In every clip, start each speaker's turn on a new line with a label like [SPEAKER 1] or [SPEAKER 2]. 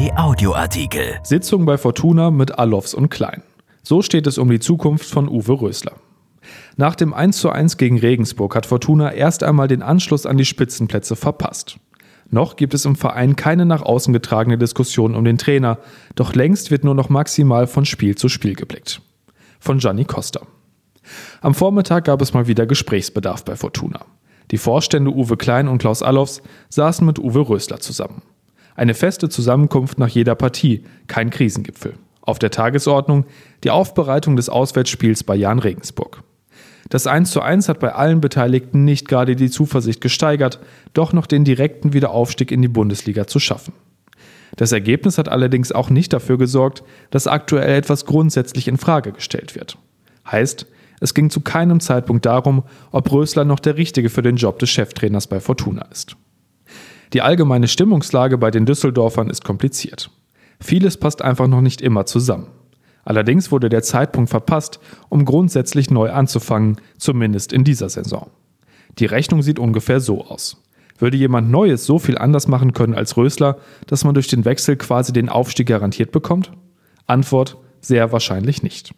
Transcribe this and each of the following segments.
[SPEAKER 1] RP Audioartikel.
[SPEAKER 2] Sitzung bei Fortuna mit Alofs und Klein. So steht es um die Zukunft von Uwe Rösler. Nach dem 1:1 gegen Regensburg hat Fortuna erst einmal den Anschluss an die Spitzenplätze verpasst. Noch gibt es im Verein keine nach außen getragene Diskussion um den Trainer, doch längst wird nur noch maximal von Spiel zu Spiel geblickt. Von Gianni Costa. Am Vormittag gab es mal wieder Gesprächsbedarf bei Fortuna. Die Vorstände Uwe Klein und Klaus Allofs saßen mit Uwe Rösler zusammen. Eine feste Zusammenkunft nach jeder Partie, kein Krisengipfel. Auf der Tagesordnung die Aufbereitung des Auswärtsspiels bei Jan Regensburg. Das 1 zu 1 hat bei allen Beteiligten nicht gerade die Zuversicht gesteigert, doch noch den direkten Wiederaufstieg in die Bundesliga zu schaffen. Das Ergebnis hat allerdings auch nicht dafür gesorgt, dass aktuell etwas grundsätzlich in Frage gestellt wird. Heißt, es ging zu keinem Zeitpunkt darum, ob Rösler noch der Richtige für den Job des Cheftrainers bei Fortuna ist. Die allgemeine Stimmungslage bei den Düsseldorfern ist kompliziert. Vieles passt einfach noch nicht immer zusammen. Allerdings wurde der Zeitpunkt verpasst, um grundsätzlich neu anzufangen, zumindest in dieser Saison. Die Rechnung sieht ungefähr so aus. Würde jemand Neues so viel anders machen können als Rösler, dass man durch den Wechsel quasi den Aufstieg garantiert bekommt? Antwort: sehr wahrscheinlich nicht.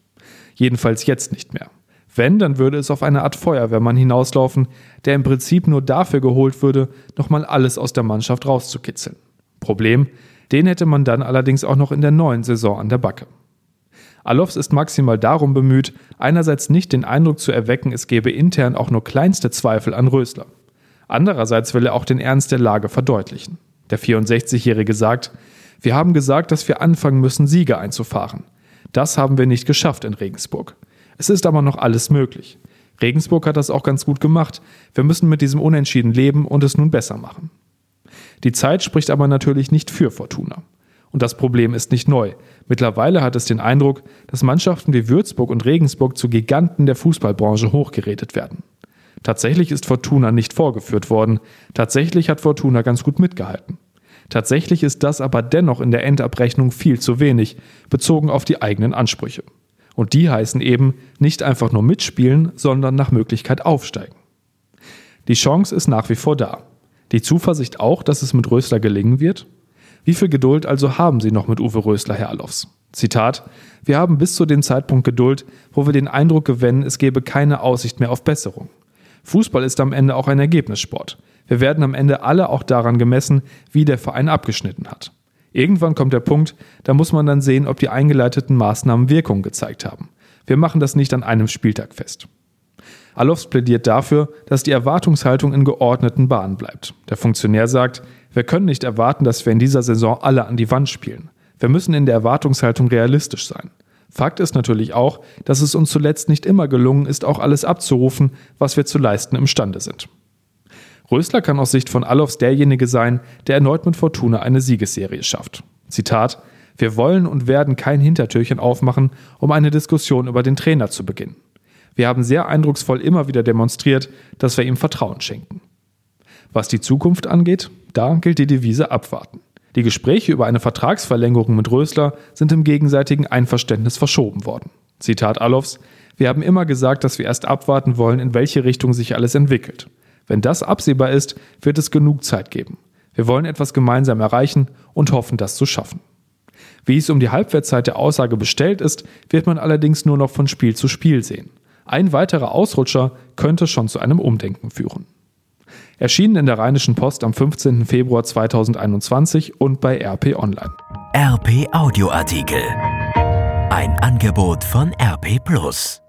[SPEAKER 2] Jedenfalls jetzt nicht mehr. Wenn, dann würde es auf eine Art Feuerwehrmann hinauslaufen, der im Prinzip nur dafür geholt würde, nochmal alles aus der Mannschaft rauszukitzeln. Problem, den hätte man dann allerdings auch noch in der neuen Saison an der Backe. Alofs ist maximal darum bemüht, einerseits nicht den Eindruck zu erwecken, es gebe intern auch nur kleinste Zweifel an Rösler. Andererseits will er auch den Ernst der Lage verdeutlichen. Der 64-Jährige sagt, wir haben gesagt, dass wir anfangen müssen, Siege einzufahren. Das haben wir nicht geschafft in Regensburg. Es ist aber noch alles möglich. Regensburg hat das auch ganz gut gemacht. Wir müssen mit diesem Unentschieden leben und es nun besser machen. Die Zeit spricht aber natürlich nicht für Fortuna. Und das Problem ist nicht neu. Mittlerweile hat es den Eindruck, dass Mannschaften wie Würzburg und Regensburg zu Giganten der Fußballbranche hochgeredet werden. Tatsächlich ist Fortuna nicht vorgeführt worden. Tatsächlich hat Fortuna ganz gut mitgehalten. Tatsächlich ist das aber dennoch in der Endabrechnung viel zu wenig, bezogen auf die eigenen Ansprüche. Und die heißen eben nicht einfach nur mitspielen, sondern nach Möglichkeit aufsteigen. Die Chance ist nach wie vor da. Die Zuversicht auch, dass es mit Rösler gelingen wird? Wie viel Geduld also haben Sie noch mit Uwe Rösler, Herr Alofs? Zitat: Wir haben bis zu dem Zeitpunkt Geduld, wo wir den Eindruck gewinnen, es gebe keine Aussicht mehr auf Besserung. Fußball ist am Ende auch ein Ergebnissport. Wir werden am Ende alle auch daran gemessen, wie der Verein abgeschnitten hat. Irgendwann kommt der Punkt, da muss man dann sehen, ob die eingeleiteten Maßnahmen Wirkung gezeigt haben. Wir machen das nicht an einem Spieltag fest. Alofs plädiert dafür, dass die Erwartungshaltung in geordneten Bahnen bleibt. Der Funktionär sagt, wir können nicht erwarten, dass wir in dieser Saison alle an die Wand spielen. Wir müssen in der Erwartungshaltung realistisch sein. Fakt ist natürlich auch, dass es uns zuletzt nicht immer gelungen ist, auch alles abzurufen, was wir zu leisten imstande sind. Rösler kann aus Sicht von Allofs derjenige sein, der erneut mit Fortuna eine Siegesserie schafft. Zitat: Wir wollen und werden kein Hintertürchen aufmachen, um eine Diskussion über den Trainer zu beginnen. Wir haben sehr eindrucksvoll immer wieder demonstriert, dass wir ihm Vertrauen schenken. Was die Zukunft angeht, da gilt die Devise abwarten. Die Gespräche über eine Vertragsverlängerung mit Rösler sind im gegenseitigen Einverständnis verschoben worden. Zitat Allofs: Wir haben immer gesagt, dass wir erst abwarten wollen, in welche Richtung sich alles entwickelt. Wenn das absehbar ist, wird es genug Zeit geben. Wir wollen etwas gemeinsam erreichen und hoffen, das zu schaffen. Wie es um die Halbwertszeit der Aussage bestellt ist, wird man allerdings nur noch von Spiel zu Spiel sehen. Ein weiterer Ausrutscher könnte schon zu einem Umdenken führen. Erschienen in der Rheinischen Post am 15. Februar 2021 und bei RP Online.
[SPEAKER 1] RP Audioartikel. Ein Angebot von RP Plus.